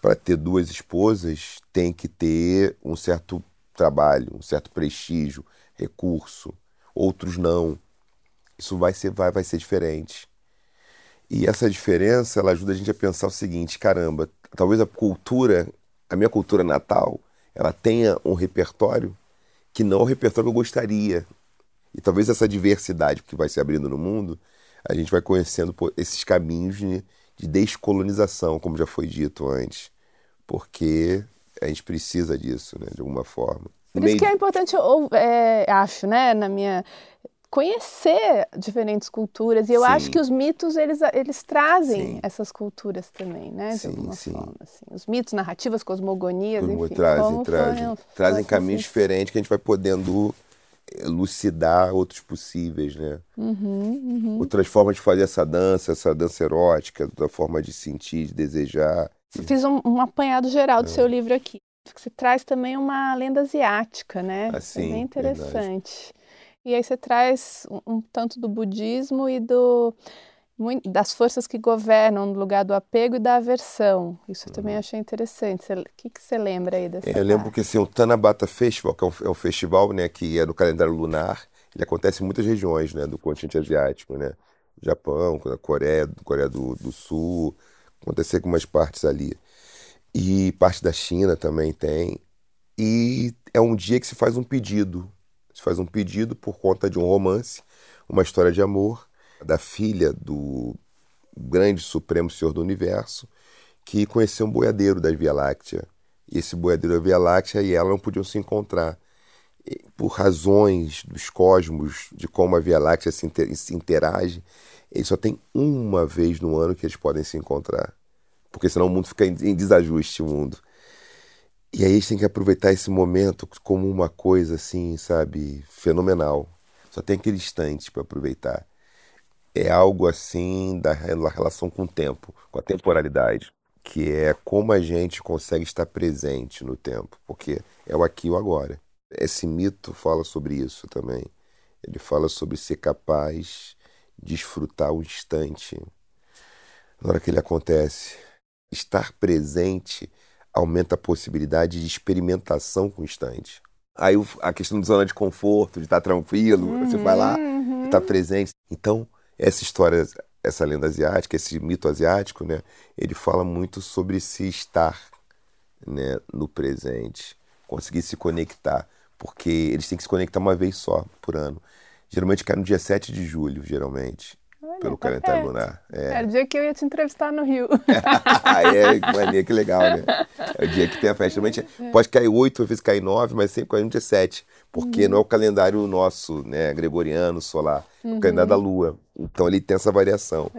para ter duas esposas tem que ter um certo trabalho, um certo prestígio, recurso. Outros não. Isso vai ser, vai, vai ser diferente. E essa diferença ela ajuda a gente a pensar o seguinte: caramba, talvez a cultura, a minha cultura natal, ela tenha um repertório que não é o repertório que eu gostaria. E talvez essa diversidade que vai se abrindo no mundo, a gente vai conhecendo esses caminhos de, de descolonização, como já foi dito antes, porque a gente precisa disso, né, de alguma forma. Por isso que é importante, eu é, acho, né, na minha conhecer diferentes culturas e eu sim. acho que os mitos eles, eles trazem sim. essas culturas também, né, de sim, alguma forma. Assim. Os mitos, narrativas, cosmogonias, Como enfim, trazem, trazem, foi, trazem caminhos diferentes que a gente vai podendo elucidar outros possíveis, né? Uhum, uhum. Outras formas de fazer essa dança, essa dança erótica, outra forma de sentir, de desejar. Fiz um, um apanhado geral do é. seu livro aqui. Você traz também uma lenda asiática, né? Assim, é bem interessante. Verdade. E aí você traz um, um tanto do budismo e do das forças que governam no lugar do apego e da aversão. Isso eu também uhum. achei interessante. O que, que você lembra aí dessa é, Eu lembro que assim, o Tanabata Festival, que é um, é um, festival né, que é no calendário lunar, ele acontece em muitas regiões né, do continente asiático, né? Japão, Coreia, Coreia do, do Sul, acontecer com umas partes ali. E parte da China também tem. E é um dia que se faz um pedido. Se faz um pedido por conta de um romance, uma história de amor da filha do grande supremo senhor do universo, que conheceu um boiadeiro da Via Láctea. E esse boiadeiro da Via Láctea e ela não podiam se encontrar. E, por razões dos cosmos, de como a Via Láctea se, inter se interage, eles só tem uma vez no ano que eles podem se encontrar. Porque senão o mundo fica em, desajuste, o mundo. E aí eles têm que aproveitar esse momento como uma coisa assim, sabe, fenomenal. Só tem aquele instante para aproveitar é algo assim da relação com o tempo, com a temporalidade, que é como a gente consegue estar presente no tempo, porque é o aqui e o agora. Esse mito fala sobre isso também. Ele fala sobre ser capaz de desfrutar o instante na hora que ele acontece. Estar presente aumenta a possibilidade de experimentação instante. Aí a questão de zona de conforto, de estar tranquilo, uhum, você vai lá, uhum. está presente. Então, essa história, essa lenda asiática, esse mito asiático, né, ele fala muito sobre se estar né, no presente, conseguir se conectar, porque eles têm que se conectar uma vez só por ano. Geralmente cai no dia 7 de julho, geralmente. Pelo tá calendário lunar. É. Era o dia que eu ia te entrevistar no Rio. é, maneiro, que legal, né? É o dia que tem a festa. Geralmente é. pode cair oito, às vezes cai nove, mas sempre cai no dia sete porque uhum. não é o calendário nosso, né, gregoriano, solar, uhum. é o calendário da uhum. Lua. Então ele tem essa variação.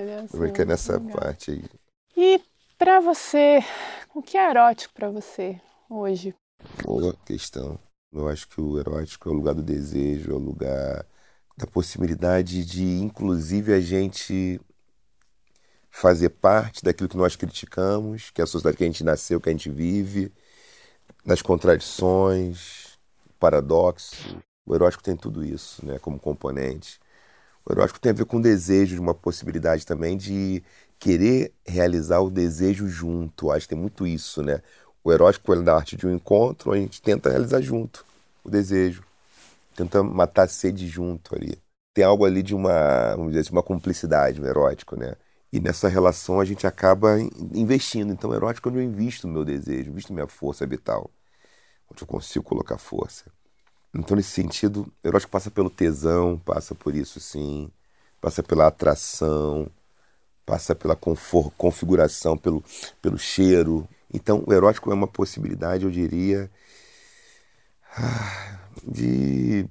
é nessa legal. parte aí. E para você, o que é erótico para você hoje? Boa questão. Eu acho que o erótico é o lugar do desejo, é o lugar da possibilidade de, inclusive, a gente fazer parte daquilo que nós criticamos, que é a sociedade que a gente nasceu, que a gente vive, das contradições, paradoxo. O erótico tem tudo isso, né, como componente. O erótico tem a ver com o desejo, de uma possibilidade também de querer realizar o desejo junto. Acho que tem muito isso, né? O erótico é da arte de um encontro, a gente tenta realizar junto o desejo. Tenta matar a sede junto ali. Tem algo ali de uma, vamos dizer, de uma cumplicidade no erótico, né? E nessa relação a gente acaba investindo. Então, erótico é onde eu invisto o meu desejo, invisto minha força vital onde eu consigo colocar força. Então, nesse sentido, erótico passa pelo tesão, passa por isso sim, passa pela atração, passa pela configuração, pelo, pelo cheiro. Então, o erótico é uma possibilidade, eu diria, ah, de,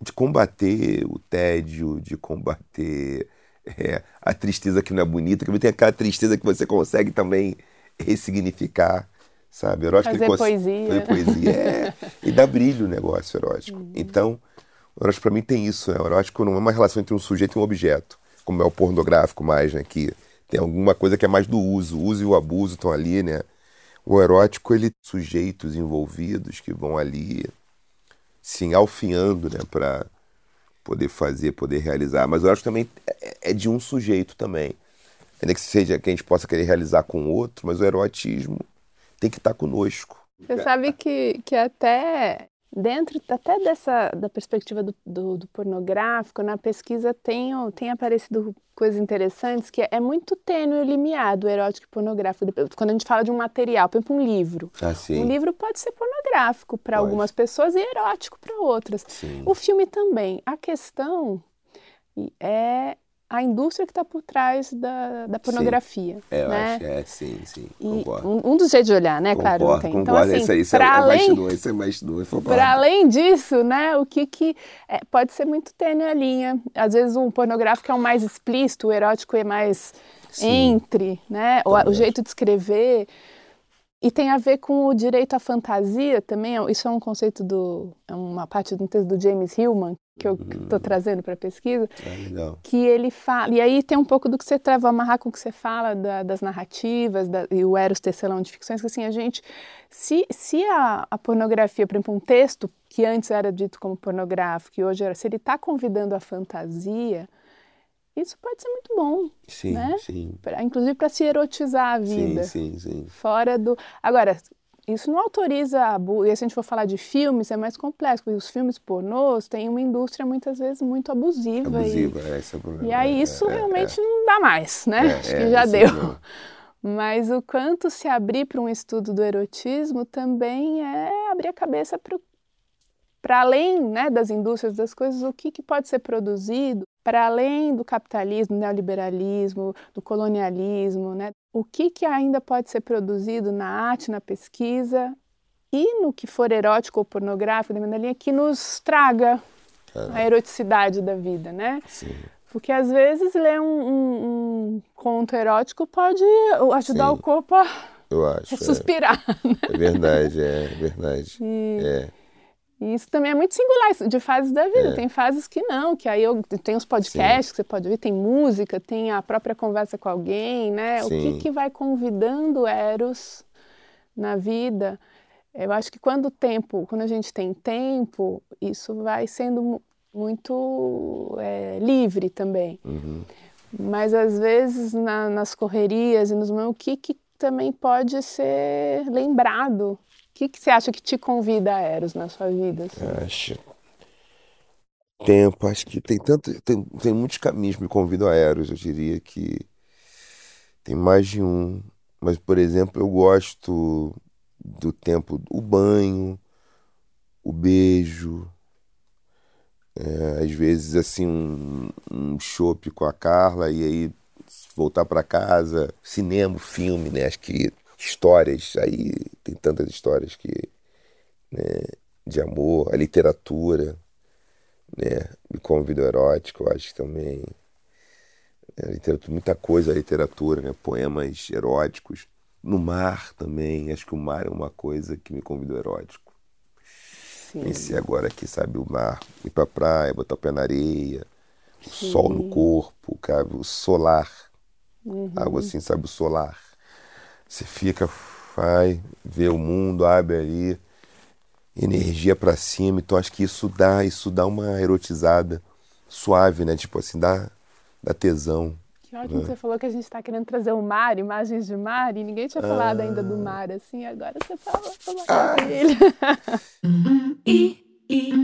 de combater o tédio, de combater é, a tristeza que não é bonita, que tem aquela tristeza que você consegue também ressignificar sabe? Erótico Fazer poesia. Fazer poesia, é. e dá brilho o negócio erótico. Uhum. Então, o erótico para mim tem isso, né? O erótico não é uma relação entre um sujeito e um objeto, como é o pornográfico mais, né? Que tem alguma coisa que é mais do uso. O uso e o abuso estão ali, né? O erótico, ele sujeitos envolvidos que vão ali se alfiando, né? Para poder fazer, poder realizar. Mas o erótico também é, é de um sujeito também. ainda que seja que a gente possa querer realizar com outro, mas o erotismo tem que estar conosco. Você sabe que, que até dentro até dessa da perspectiva do, do, do, pornográfico na pesquisa tem, tem aparecido coisas interessantes que é, é muito tênue o limiar do erótico e pornográfico. Quando a gente fala de um material por exemplo um livro. Ah, um livro pode ser pornográfico para algumas pessoas e erótico para outras. Sim. o filme também. A questão é a indústria que está por trás da, da pornografia. Sim. É, né? acho, é, sim, sim, concordo. Um, um, dos jeitos de olhar, né, concordo, claro, tem. Então, assim, isso isso é, além, isso é mais Para além disso, né, o que, que é, pode ser muito tênue a linha. Às vezes um pornográfico é um mais explícito, o erótico é mais sim. entre, né, o, o jeito de escrever... E tem a ver com o direito à fantasia também. Isso é um conceito do. É uma parte do texto do James Hillman, que eu estou uhum. trazendo para a pesquisa. É. Que ele fala. E aí tem um pouco do que você trava amarrar com o que você fala da, das narrativas da, e o Eros Tecelão de ficções, que assim, a gente. Se, se a, a pornografia, por exemplo, um texto que antes era dito como pornográfico e hoje era. Se ele está convidando a fantasia isso pode ser muito bom. Sim, né? sim. Pra, inclusive para se erotizar a vida. Sim, sim, sim. Fora do. Agora, isso não autoriza abuso. E se a gente for falar de filmes, é mais complexo, porque os filmes pornôs têm uma indústria muitas vezes muito abusiva. Abusiva, e, é, esse é o problema. E aí isso é, é realmente é, não dá mais, né? É, Acho que é, já deu. Mas o quanto se abrir para um estudo do erotismo também é abrir a cabeça para além né, das indústrias das coisas, o que, que pode ser produzido para além do capitalismo, neoliberalismo, do colonialismo, né? o que, que ainda pode ser produzido na arte, na pesquisa e no que for erótico ou pornográfico, da linha, que nos traga a eroticidade da vida, né? Sim. Porque às vezes ler um, um, um conto erótico pode ajudar Sim. o corpo a Eu acho, suspirar. É, né? é verdade, é verdade. E... É. E isso também é muito singular, de fases da vida. É. Tem fases que não, que aí eu tem os podcasts Sim. que você pode ouvir, tem música, tem a própria conversa com alguém, né? Sim. O que, que vai convidando Eros na vida? Eu acho que quando o tempo, quando a gente tem tempo, isso vai sendo muito é, livre também. Uhum. Mas às vezes na, nas correrias e nos o que, que também pode ser lembrado que, que você acha que te convida a Eros na sua vida? Assim? Acho. Tempo, acho que tem tanto. Tem, tem muitos caminhos que me convidam a Eros, eu diria que tem mais de um. Mas, por exemplo, eu gosto do tempo, o banho, o beijo, é, às vezes assim um, um com a Carla e aí voltar para casa, cinema, filme, né? Acho que histórias, aí tem tantas histórias que né, de amor, a literatura, né, me convida ao erótico, eu acho que também a literatura, muita coisa a literatura, né, poemas eróticos, no mar também, acho que o mar é uma coisa que me convida ao erótico. Pensei agora aqui, sabe, o mar, ir pra praia, botar o pé na areia, o Sim. sol no corpo, cabe, o solar, uhum. algo assim, sabe, o solar você fica, vai, vê o mundo, abre ali, energia para cima. Então acho que isso dá, isso dá uma erotizada suave, né? Tipo assim, dá, dá tesão. Que ótimo né? você falou que a gente está querendo trazer o mar, imagens de mar, e ninguém tinha ah. falado ainda do mar, assim, agora você fala, uma ah.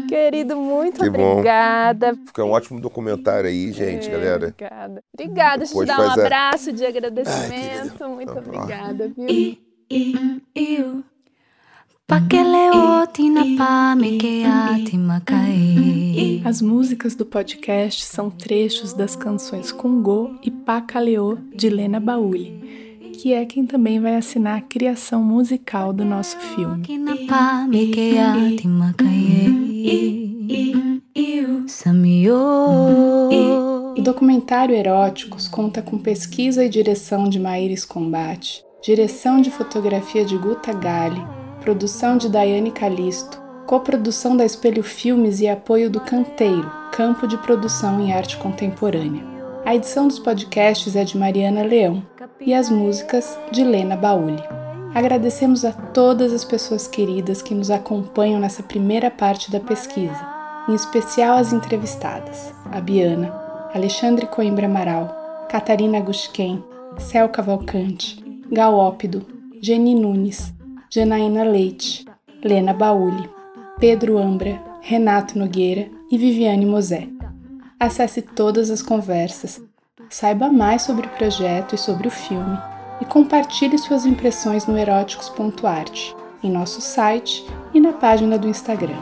Querido, muito que obrigada. Bom. Fica um ótimo documentário aí, gente, é, galera. Obrigada. Obrigada. Deixa eu te dar um abraço de agradecimento. Ai, muito obrigada, viu? As músicas do podcast são trechos das canções Congô e Pacaleô de Lena Bauli que é quem também vai assinar a criação musical do nosso filme. O documentário Eróticos conta com pesquisa e direção de Maíris Combate, direção de fotografia de Guta Gali, produção de Daiane Calisto, coprodução da Espelho Filmes e apoio do Canteiro, campo de produção em arte contemporânea. A edição dos podcasts é de Mariana Leão e as músicas de Lena Bauli. Agradecemos a todas as pessoas queridas que nos acompanham nessa primeira parte da pesquisa, em especial as entrevistadas: a Biana, Alexandre Coimbra Amaral, Catarina Guschken, Céu Cavalcante, Galópido, Geni Nunes, Janaína Leite, Lena Bauli, Pedro Ambra, Renato Nogueira e Viviane Mosé. Acesse todas as conversas, saiba mais sobre o projeto e sobre o filme e compartilhe suas impressões no eróticos.arte, em nosso site e na página do Instagram.